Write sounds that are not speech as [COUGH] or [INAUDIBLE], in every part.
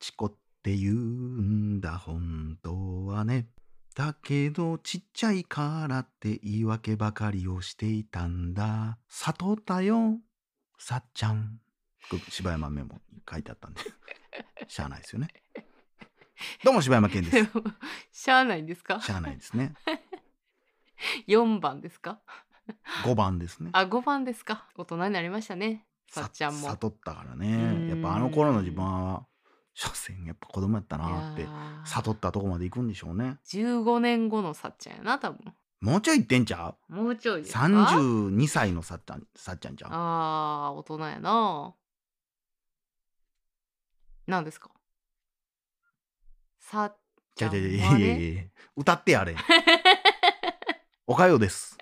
幸子って言うんだ本当はね。だけどちっちゃいからって言い訳ばかりをしていたんだ。悟ったよさっちゃん。柴山メモに書いてあったんで。[LAUGHS] しゃあないですよね。どうも柴山健です。しゃあないんですか？しゃあないですね。4番ですか？5番ですね。あ5番ですか。大人になりましたねさっちゃんも。悟ったからうね。んやっぱあの頃の自分は所詮やっぱ子供やったなって悟ったとこまで行くんでしょうね。15年後のさっちゃんやな多分。もうちょい行ってんちゃう？もうちょいですか？32歳のさっちゃんさっちゃんちゃう？あー大人やな。何ですか？さっちちゃゃんはゃいやいやいや歌ってやれ。[LAUGHS] おかようです。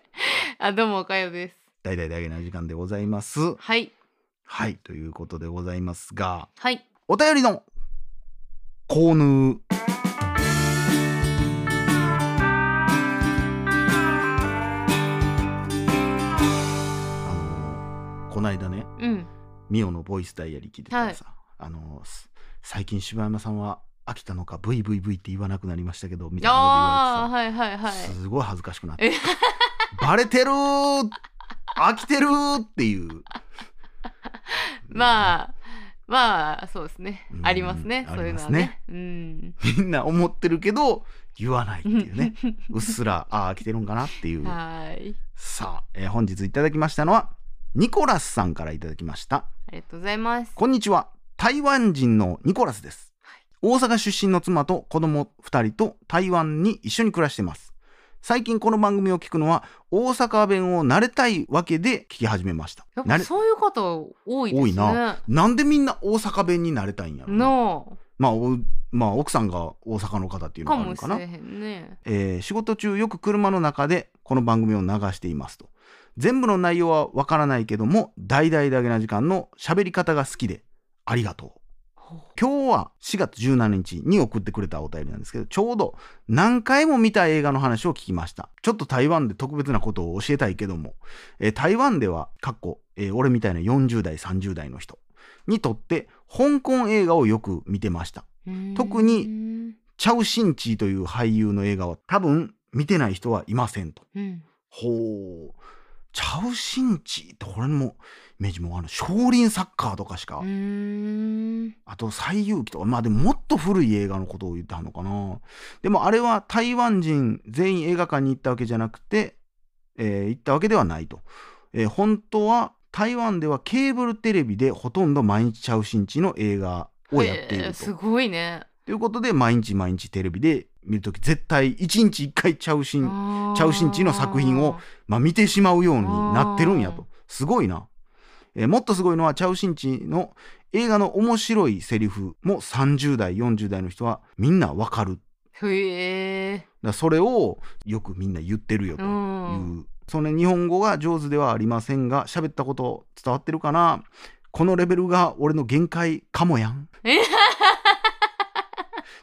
あどうもおかよです。大々大げな時間でございます。はい。はいということでございますが。はい。お便りの購入あのこないだねうん。ミオのボイスダイアリー聞いてたらさ、あのす最近柴山さんは飽きたのか VVV って言わなくなりましたけどみたいなああことはいはいはい。れてさ、すごい恥ずかしくなって。え？[LAUGHS] バレてるー飽きてるーっていう。まあまあそうですね。うん。ありますね。あそういうのはね。ねうん。みんな思ってるけど言わないっていうね。[LAUGHS] うっすらああ来てるんかなっていう。はい。さあ、えー本日いただきましたのはニコラスさんからいただきました。ありがとうございます。こんにちは。台湾人のニコラスです、大阪出身の妻と子供2人と台湾に一緒に暮らしています最近この番組を聞くのは大阪弁を慣れたいわけで聞き始めました。やっぱそういう方多いですね。多いな。なんでみんな大阪弁になれたいんやろな。のまあおまあ奥さんが大阪の方っていうのかがあるのかな。もしれへんね。えー仕事中よく車の中でこの番組を流していますと。全部の内容はわからないけども大々だけな時間の喋り方が好きでありがとう今日は4月17日に送ってくれたお便りなんですけどちょうど何回も見た映画の話を聞きましたちょっと台湾で特別なことを教えたいけども、えー台湾ではかっこ、えー俺みたいな40代30代の人にとって香港映画をよく見てました特ににチャウ・シンチーという俳優の映画は多分見てない人はいませんと。うんほう。チャウ・シンチーってこれもイメージもあの少林サッカーとかしか、あと西遊記とか。まあでももっと古い映画のことを言ってはんのかな。でもあれは台湾人全員映画館に行ったわけじゃなくて、えー行ったわけではないと、えー本当は台湾ではケーブルテレビでほとんど毎日チャウ・シンチーの映画をやっていへると。ーすごいね。ということで毎日毎日テレビで見るとき絶対1日1回チャウシン、チャウシンチの作品をまあ、見てしまうようになってるんやと。すごいな、えーもっとすごいのはチャウシンチの映画の面白いセリフも30代40代の人はみんなわかる。へえ。らそれをよくみんな言ってるよという、うん。その日本語が上手ではありませんが喋ったこと伝わってるかな？このレベルが俺の限界かもやん。え？[LAUGHS]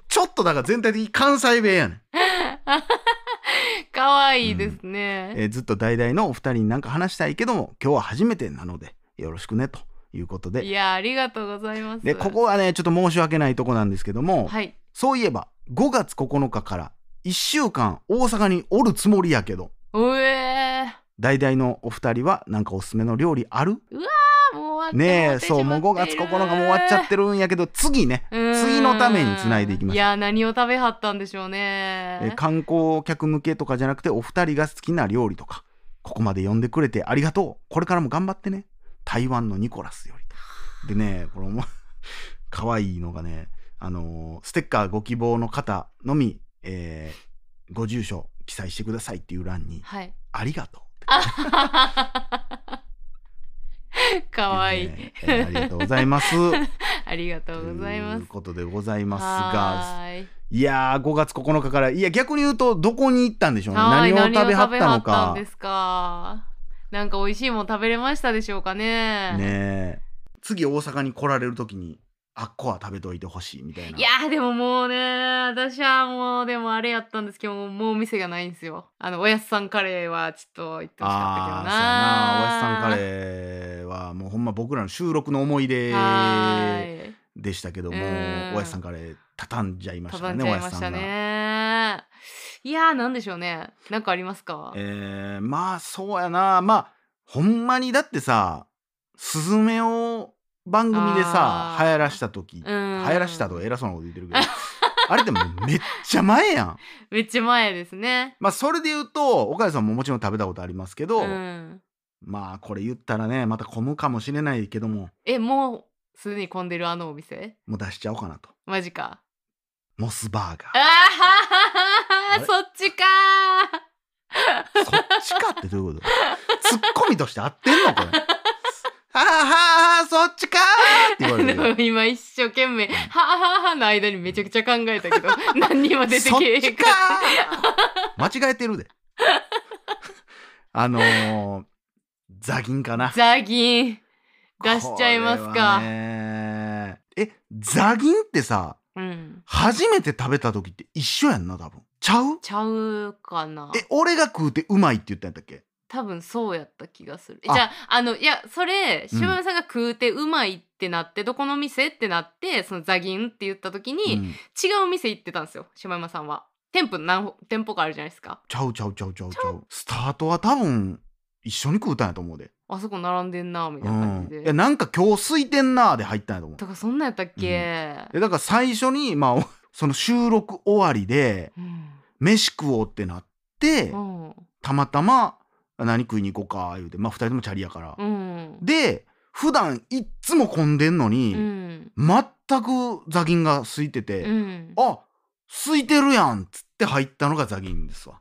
ちょっとだから全体的に関西弁やねん。[LAUGHS] かわいいですね、えーずっと代々のお二人になんか話したいけども今日は初めてなのでよろしくねということいでやありがとうございます。でここはねちょっと申し訳ないとこなんですけども、はい。そういえば5月9日から1週間大阪におるつもりやけど。おえー。代々のお二人はなんかおすすめの料理ある？う終わってねえそうもう5月9日も終わっちゃってるんやけど次ね次のためにつないでいきましょういや何を食べはったんでしょうね。えー観光客向けとかじゃなくてお二人が好きな料理とかここまで呼んでくれてありがとう。これからも頑張ってね台湾のニコラスよりと。でねこれも [LAUGHS] 可愛いのがねあのーステッカーご希望の方のみ、えーご住所記載してくださいっていう欄にはい「ありがとう」って。[LAUGHS] かわい。い、ね。えーありがとうございます。[LAUGHS] ありがとうございます。ということでございますがい。いやー5月9日からいや逆に言うとどこに行ったんでしょうね。何を食べはったの何を食べはったかんですかなんか美味しいもん食べれましたでしょうかね。ねえ。次大阪に来られる時にあっこは食べといてほしいみたいな。いやーでももうね私はもうでもあれやったんですけどもう店がないんですよ。あのおやすさんカレーはちょっと行ってほしかったけどな。なおやつさんカレーはもうほんま僕らの収録の思い出でしたけども、うん。おやつさんから畳んじゃいましたねじゃいましたおやつさんが。ねいやーなんでしょうね。なんかありますか？えーまあそうやな。まあほんまにだってさスズメを番組でさあー。流行らした時、うん。流行らしたとか偉そうなこと言ってるけど [LAUGHS] あれってもうめっちゃ前やん。めっちゃ前ですね。まあそれで言うと岡谷さんももちろん食べたことありますけど、うん。まあこれ言ったらねまた混むかもしれないけどもえもうすでに混んでるあのお店？もう出しちゃおうかなと。マジか。モスバーガー。あーははそっちか。そっちかってどういうこと？ツッコミとして合ってんのこれ。はあはあそっちかーって言われる。も今一生懸命「はあはあはあ」の間にめちゃくちゃ考えたけど何にも出てけえへんかー。間違えてるで。あのー、ザギンかな。ザギン。出しちゃいますか、ねえザギンってさうん。初めて食べた時って一緒やんな多分ちゃう？ちゃうかな。え俺が食うてうまいって言ったんやったっけ？多分そうやった気がする。あ。じゃああのいやそれうん。柴山さんが食うてうまいってなって、どこの店ってなってそのザギンって言った時に、うん。違う店行ってたんですよ柴山さんは。店舗何ほ店舗かあるじゃないですか。ちゃうちゃうちゃうちゃうちゃう。スタートは多分一緒に食うたんやと思うで。あそこ並んでんなみたういな感じで、ん。いやなんか今日空いてんなーで入ったんやと思う。だからそんなんやったっけ、でだから最初にまあおその収録終わりでうん。飯食おうってなってうん。たまたま何食いに行こうか言うてまあ2人ともチャリやから、うん。で普段いっつも混んでんのに、うん。全くザギンが空いてて、うん。あ空いてるやんっつって入ったのがザギンですわ。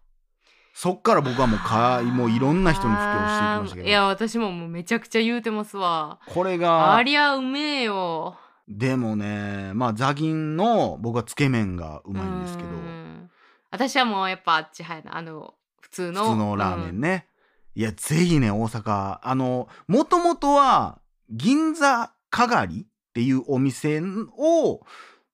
そっから僕はもうかもういろんな人に布教していきましたけど。いや私ももうめちゃくちゃ言うてますわ。これがありゃうめえよでもねまあザギンの僕はつけ麺がうまいんですけど。うん。私はもうやっぱあっち派やな。あの普通の。普通のラーメンね、いやぜひね大阪あのもともとは銀座かがりっていうお店を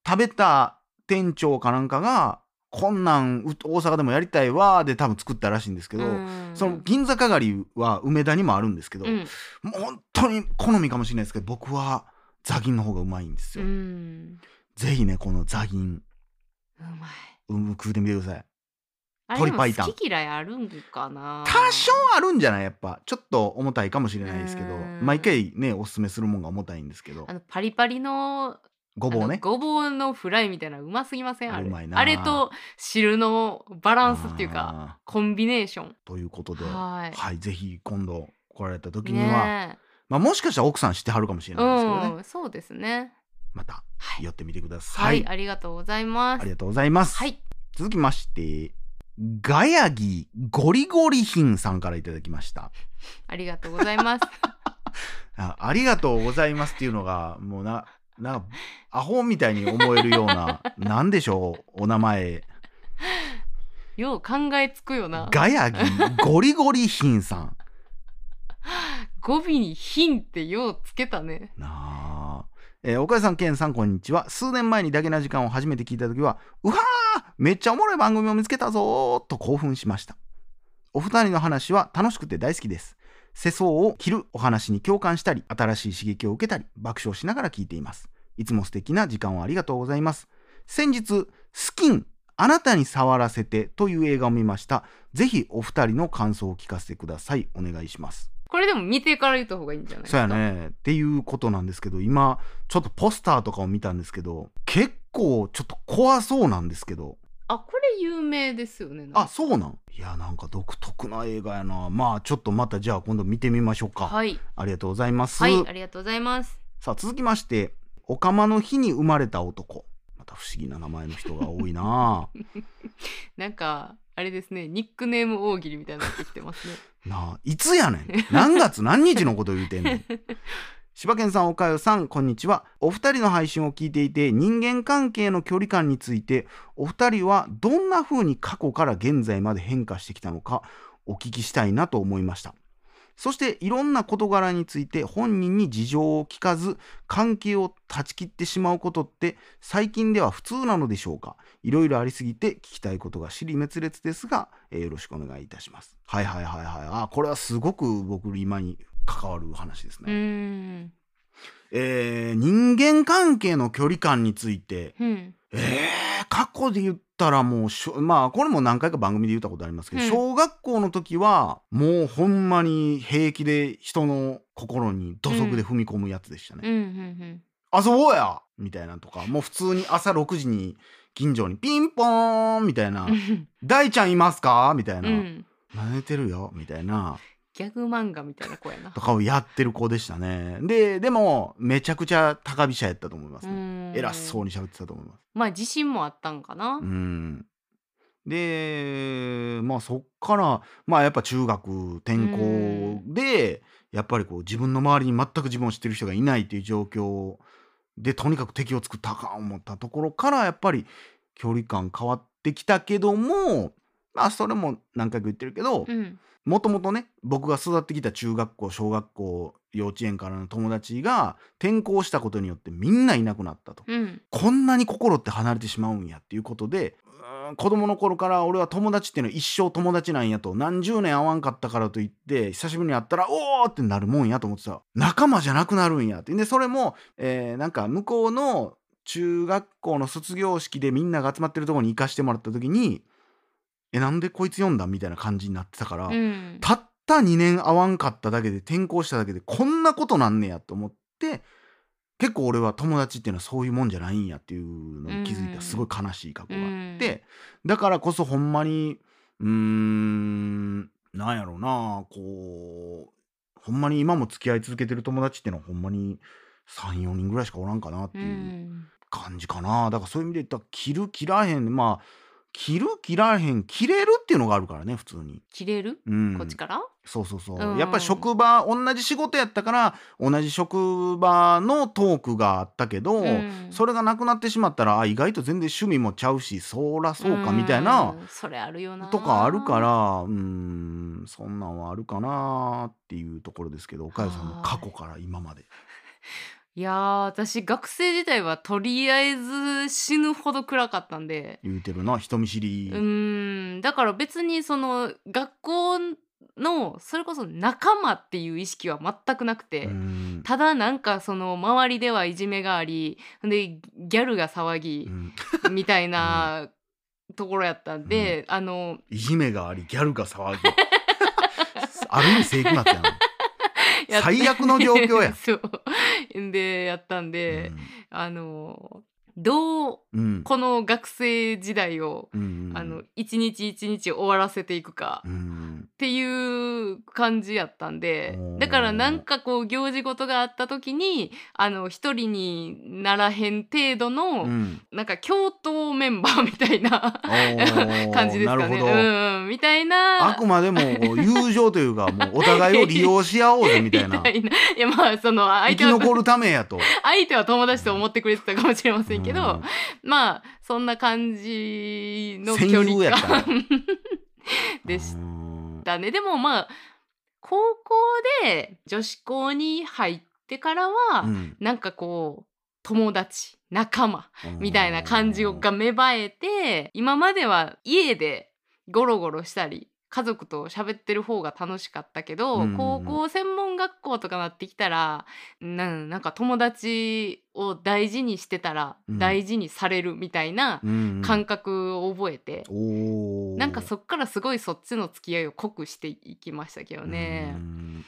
食べた店長かなんかがこんなんう大阪でもやりたいわーで多分作ったらしいんですけど、うん。その銀座かがりは梅田にもあるんですけど、うん。もう本当に好みかもしれないですけど僕はザギンの方がうまいんですうよ、ん。ぜひねこのザギン。うまい。うん食うてみてください。鶏白湯好き嫌いあるんかな。多少あるんじゃないやっぱ。ちょっと重たいかもしれないですけど。うん。毎回ねおすすめするもんが重たいんですけど。あのパリパリのごぼうね。ごぼうのフライみたいなのうますぎません？あれ。あれうまいな。あれと汁のバランスっていうかあコンビネーション。ーということで。はい。はいぜひ今度来られた時には、ねまあ、もしかしたら奥さん知ってはるかもしれえないですけどね、うんそうですね。またはい。寄ってみてくださ、はいいありがとうございます。ありがとうございます、はい。続きましてガヤギゴリゴリヒンさんからいただきました。[LAUGHS] ありがとうございます。[LAUGHS] あありがとうございますっていうのがもうななんかアホみたいに思えるような [LAUGHS] なんでしょうお名前。よう考えつくよな。ガヤギゴリゴリヒンさん語尾に「品」ってようつけたね。なあ、えー岡谷さんケンさんこんにちは。数年前にだけな時間を初めて聞いた時はうわーめっちゃおもろい番組を見つけたぞーと興奮しました。お二人の話は楽しくて大好きです。世相を切るお話に共感したり新しい刺激を受けたり爆笑しながら聞いています。いつも素敵な時間をありがとうございます。先日スキンあなたに触らせてという映画を見ました。ぜひお二人の感想を聞かせてください。お願いします。これでも見てから言った方がいいんじゃないですか？そうやね。っていうことなんですけど今ちょっとポスターとかを見たんですけど結構ちょっと怖そうなんですけど。あこれ有名ですよねあそうなん？いやなんか独特な映画やな。まあちょっとまたじゃあ今度見てみましょうか、はい。ありがとうございます、はいありがとうございます。さあ続きましておかまの日に生まれた男。また不思議な名前の人が多いな。[LAUGHS] なんかあれですねニックネーム大喜利みたいになってきてますね [LAUGHS] なあいつやねん何月何日のこと言うてんねん [LAUGHS] 柴犬さん、おかよさん、こんにちは。お二人の配信を聞いていて、人間関係の距離感について、お二人はどんな風に過去から現在まで変化してきたのか、お聞きしたいなと思いました。そして、いろんな事柄について本人に事情を聞かず、関係を断ち切ってしまうことって、最近では普通なのでしょうか？いろいろありすぎて聞きたいことが尻滅裂ですが、えーよろしくお願いいたします。はいはいはいはい。あ、これはすごく僕今に関わる話ですうね。えー人間関係の距離感についてうんえー過去で言ったらもうしょまあこれも何回か番組で言ったことありますけど、うん。小学校の時はもうほんまに平気で人の心に土足で踏み込むやつでしたね。うんうん遊ぼうや！みたいなとかもう普通に朝6時に近所にピンポーンみたいな。うん「大ちゃんいますか?」みたいな。うん「寝てるよ」みたいなギャグ漫画みたいな子やなとかをやってる子でしたね。ででもめちゃくちゃ高飛車やったと思いますね。偉そうにに喋ってたと思います。まあ自信もあったんかなうん、でまあそっからまあやっぱ中学転校でやっぱりこう自分の周りに全く自分を知ってる人がいないっていう状況でとにかく敵を作ったかん思ったところからやっぱり距離感変わってきたけどもまあそれも何回か言ってるけどうん。もともとね僕が育ってきた中学校小学校幼稚園からの友達が転校したことによってみんないなくなったと。うん。こんなに心って離れてしまうんやっていうことで子供の頃から俺は友達っていうのは一生友達なんやと何十年会わんかったからといって久しぶりに会ったらおーってなるもんやと思ってた。仲間じゃなくなるんやって。でそれも、えーなんか向こうの中学校の卒業式でみんなが集まってるところに行かしてもらった時にえなんでこいつ読んだみたいな感じになってたから、うん。たった2年会わんかっただけで転校しただけでこんなことなんねやと思って結構俺は友達っていうのはそういうもんじゃないんやっていうのに気づいた。すごい悲しい過去があって、だからこそほんまにうーんなんやろうなこうほんまに今も付き合い続けてる友達っていうのはほんまに34人ぐらいしかおらんかなってういうん。感じかな、だからそういう意味で言ったら切る切らへんまあ切る切らへん切れるっていうのがあるからね普通に。切れる？うん、こっちから？そうそうそう、うん。やっぱり職場同じ仕事やったから同じ職場のトークがあったけど、うん。それがなくなってしまったらあ意外と全然趣味もちゃうしそらそうかみたいなうんそれあるよな。とかあるからうんそんなんはあるかなっていうところですけど岡谷さんの過去から今まで。[LAUGHS] いやー私学生時代はとりあえず死ぬほど暗かったんで。言うてるな人見知り、うーん。だから別にその学校のそれこそ仲間っていう意識は全くなくて、うん。ただなんかその周りではいじめがありでギャルが騒ぎうん。みたいなところやったんで、あの。いじめがありギャルが騒ぎ。[LAUGHS] ある意味世紀末やな。[LAUGHS] やっ最悪の状況や。[LAUGHS] そうでやったんで、あのどううん。うんこの学生時代を、うんうん。あの一日一日終わらせていくかうんっていう感じやったんでおー。だからなんかこう行事事があった時にあの一人にならへん程度の、うん。なんか共闘メンバーみたいな感じですかね。うんうん、みたいな。あくまでも友情というかもうお互いを利用し合おうぜみたいな。[LAUGHS] いやまあその生相手はき残るためやと。相手は友達と思ってくれてたかもしれませんけど、うん。まあそんな感じの距離感 [LAUGHS] でしうん。たね。でもまあ高校で女子校に入ってからは、うん。なんかこう友達仲間みたいな感じが芽生えて今までは家でゴロゴロしたり家族と喋ってる方が楽しかったけど、うんうんうん。高校専門学校とかなってきたらなんなんか友達を大事にしてたらうん。大事にされるみたいなうん感覚を覚えて、おー。なんかそっからすごいそっちの付き合いを濃くしていきましたけどね。う。ん。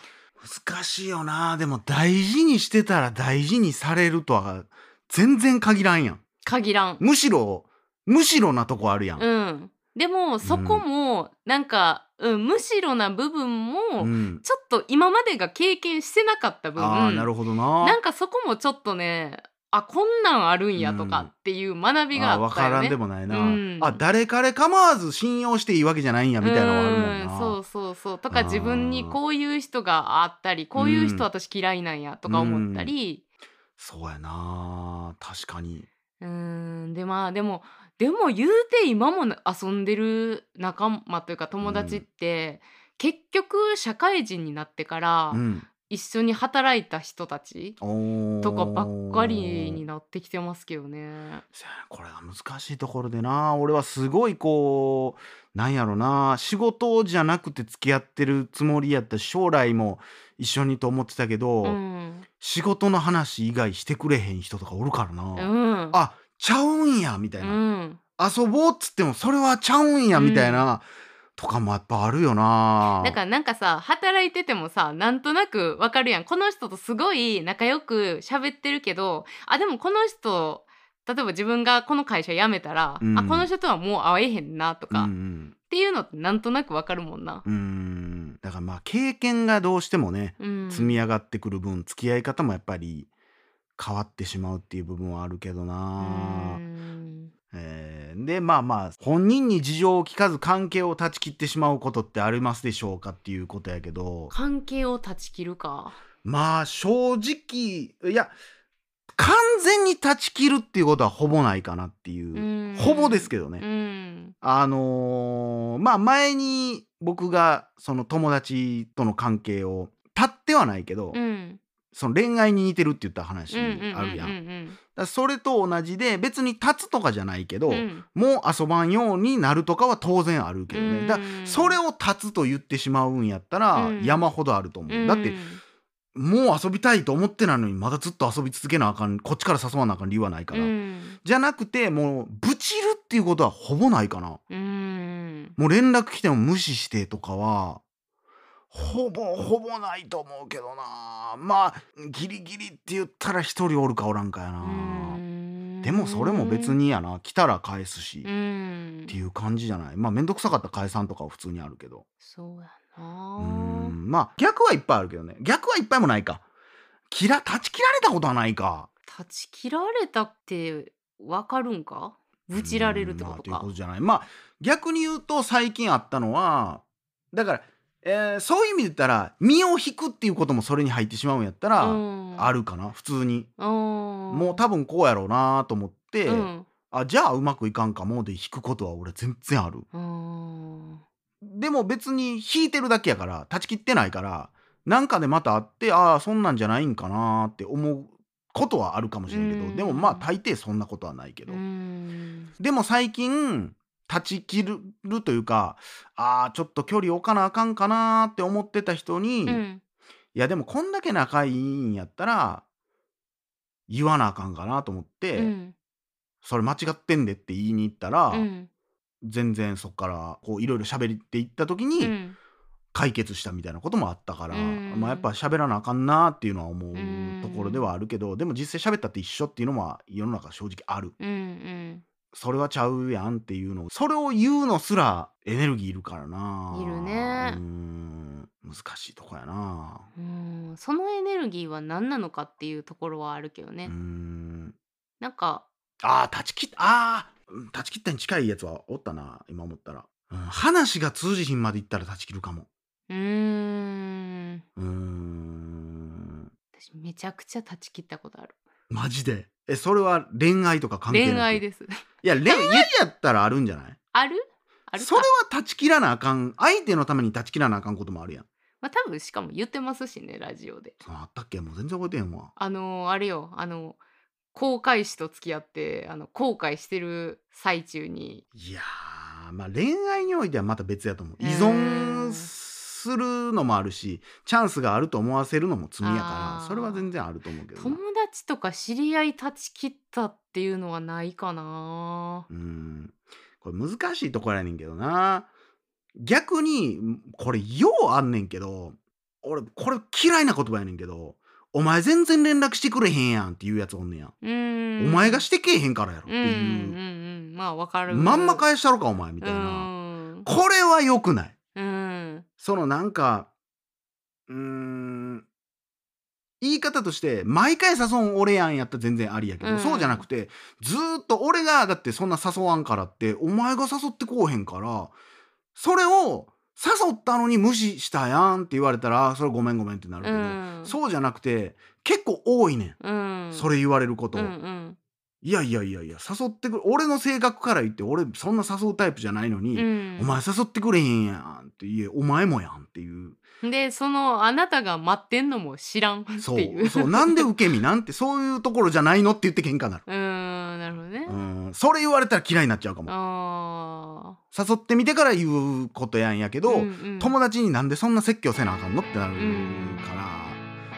難しいよな。でも大事にしてたら大事にされるとは全然限らんやん。限らん。むしろむしろなとこあるやん、うん、でもそこもなんか、うん、むしろな部分も、うん。ちょっと今までが経験してなかった分。ああなるほどな。なんかそこもちょっとねあこんなんあるんやとかっていう学びがあったよね。らんでもないな、うん。あ誰彼構わず信用していいわけじゃないんやみたいなのはあるもんな。うんそうそうそう。とか自分にこういう人があったりこういう人私嫌いなんやとか思ったり。そうやな。確かに。うん。でまあでもでも言うて今も遊んでる仲間というか友達って、結局社会人になってから、うん。一緒に働いた人たちおとかばっかりになってきてますけどね。これが難しいところでな。俺はすごいこうなんやろな。仕事じゃなくて付き合ってるつもりやったし将来も一緒にと思ってたけど、うん、仕事の話以外してくれへん人とかおるからな、うん、あちゃうんやみたいうな、ん、遊ぼうっつってもそれはちゃうんやみたいな、とかもやっぱあるよな。だからなんかさ働いててもさなんとなくわかるやん。この人とすごい仲良く喋ってるけどあでもこの人例えば自分がこの会社辞めたら、うん。あこの人とはもう会えへんなとか、うっん。ていうのってなんとなくわかるもんな。うんうん。だからまあ経験がどうしてもねうん、積み上がってくる分付き合い方もやっぱり変わってしまうっていう部分はあるけどうな、ん。えーでまあまあ本人に事情を聞かず関係を断ち切ってしまうことってありますでしょうかっていうことやけど。関係を断ち切るか。まあ正直いや完全に断ち切るっていうことはほぼないかなっていう、うん。ほぼですけどね、うん。あのーまあ前に僕がその友達との関係を立ってはないけど、うんその恋愛に似てるって言った話あるやん。だそれと同じで別に立つとかじゃないけど、うんうんもう遊ばんようになるとかは当然あるけどね。だうんそれを立つと言ってしまうんやったらうん山ほどあると思う。うんだってもう遊びたいと思ってないのにまだずっと遊び続けなあかんこっちから誘わなあかん理由はないから。うんじゃなくてもうブチるっていうことはほぼないかな。うんもう連絡来ても無視してとかはほぼほぼないと思うけどな。まあギリギリって言ったら一人おるかおらんかやな、うん。でもそれも別にやな。来たら返すし、うっんていう感じじゃない。まあ面倒くさかったら返さんとかは普通にあるけど。そうやうな。ん。まあ逆はいっぱいあるけどね。逆はいっぱいもないか。切ら断ち切られたことはないか。断ち切られたってわかるんか？ぶちられるってことか。うんまあというこ。とじゃない。まあ逆に言うと最近あったのはだから、えーそういう意味で言ったら身を引くっていうこともそれに入ってしまうんやったら、ある。るかな普通に、ももう多分こうやろうなと思って、うん。あじゃあうまくいかんかもで引くことは俺全然ある。うん。でも別に引いてるだけやから断ち切ってないからなんかでまた会ってああそんなんじゃないんかなって思うことはあるかもしれんけど、うん。でもまあ大抵そんなことはないけど、うん。でも最近断ち切るというかああちょっと距離置かなあかんかなって思ってた人に、いうん。やでもこんだけ仲いいんやったら言わなあかんかなと思って、うん。それ間違ってんでって言いに行ったら、うん。全然そっからこういろいろ喋っていった時うにん。解決したみたいなこともあったから、うん。まあ、やっぱ喋らなあかんなっていうのは思ううんところではあるけど、でも実際喋ったって一緒っていうのは世の中正直ある。うんうんそれはちゃうやんっていうのそれを言うのすらエネルギーいるからな。いるね。うん難しいとこやな。うんそのエネルギーは何なのかっていうところはあるけどね、うん。なんかああ断ち切ったあーうん断ち切ったに近いやつはおったな今思ったら、うん話が通じひんまでいったら断ち切るかも。うーん。うーん。私めちゃくちゃ断ち切ったことあるマジで？えそれは恋愛とか関係なく？恋愛です。いや [LAUGHS] 恋愛やったらあるんじゃない？ある？あるか。それは断ち切らなあかん。相手のために断ち切らなあかんこともあるやん。まあ多分しかも言ってますしねラジオで。あったっけ？もう全然覚えてへんわ。あのーあれよ。あの後悔師と付き合ってあの後悔してる最中に。いやーまあ恋愛においてはまた別やと思う。依存するのもあるしチャンスがあると思わせるのも罪やからそれは全然あると思うけどな。友達とか知り合い断ち切ったっていうのはないかな。うん。これ難しいところやねんけどな。逆にこれようあんねんけど俺これ嫌いな言葉やねんけどお前全然連絡してくれへんやんっていうやつおんねや、ん。お前がしてけえへんからやろってうんうんいう、うん。まあわかる。まんま返したろかお前みたいな、うん。これは良くないうん。そのなんかうーん言い方として毎回誘うん俺やんやったら全然ありやけど、うんそうじゃなくてずーっと俺がだってそんな誘わんからってお前が誘ってこうへんからそれを誘ったのに無視したやんって言われたらあそれごめんごめんってなるけど、うん。そうじゃなくて結構多いねん、うん。それ言われること、うんうんいやいやいやいや誘ってくる俺の性格から言って俺そんな誘うタイプじゃないのに、うん。お前誘ってくれへんやんって言えお前もやんっていう。でそのあなたが待ってんのも知らんってそう。いうそうなんで受け身なんてそういうところじゃないのって言って喧嘩になる。[LAUGHS] うーんなるほどね、うんそれ言われたら嫌いになっちゃうかも。あ誘ってみてから言うことやんやけど、うんうん。友達になんでそんな説教せなあかんのってなるんから、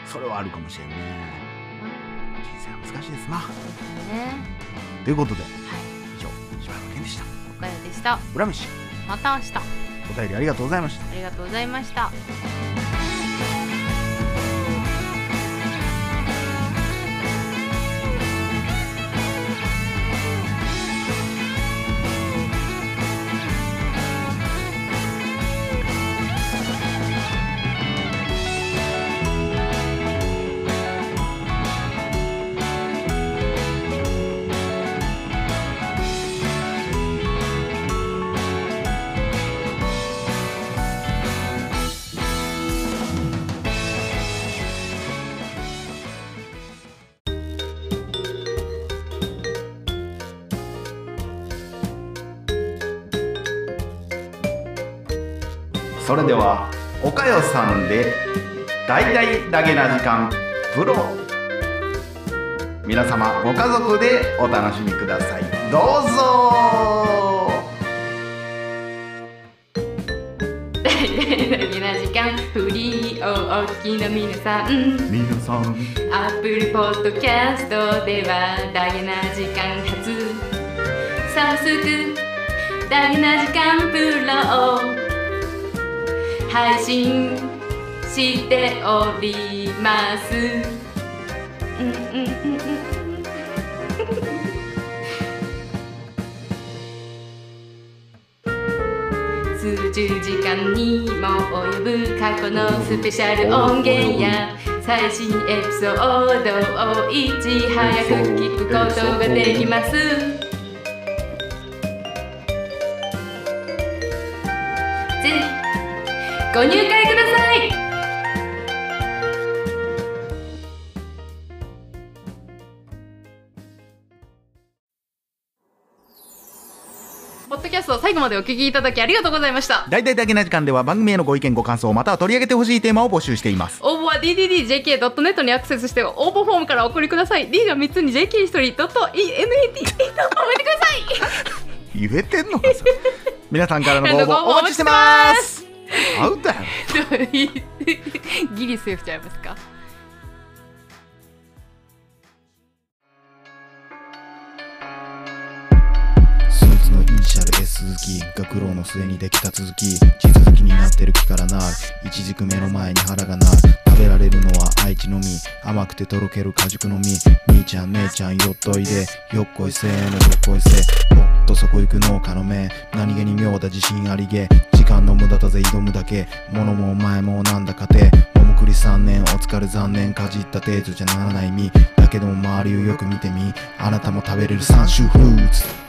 それはあるかもしれんね。人生は難しいですなね。ということではい。以上柴山健でした。おかでした。裏飯。また明日。あお便りありがとうございました。りがとうございましたではおかよさんで大々だけな時間プロ皆様ご家族でお楽しみください。どうぞ。大事な時間フリーをお聞きの皆さん。皆さん。アップルポッドキャストではダゲな時間初。早速ダゲな時間プロを配信しております。[LAUGHS] 数十時間にも及ぶ過去のスペシャル音源や最新エピソードをいち早く聞くことができます。ご入会ください。ポッドキャストを最後までお聞きいただきありがとうございました。大々だけな時間では番組へのご意見ご感想または取り上げてほしいテーマを募集しています。応募は dddjk.net にアクセスして応募フォームからお送りください。D が3つに JK1 人 .net と覚えてください言えてんのかそれ皆さんからのご応募お待ちしてます [LAUGHS] アウトやろギリセーフちゃいますか？続きが苦労の末にできた続き地続きになってる木からなる。一軸目の前に腹がなる。食べられるのは愛知の実甘くてとろける果熟の実兄ちゃん姉ちゃんよっといで。よっこいせーのどっこいせもっとそこ行く農家の目。何気に妙だ自信ありげ。時間の無駄だぜ挑むだけ。物もお前もなんだかて。桃栗3年お疲れ残念。かじった程度じゃならない実だけども周りをよく見てみ。あなたも食べれる三種フルーツ。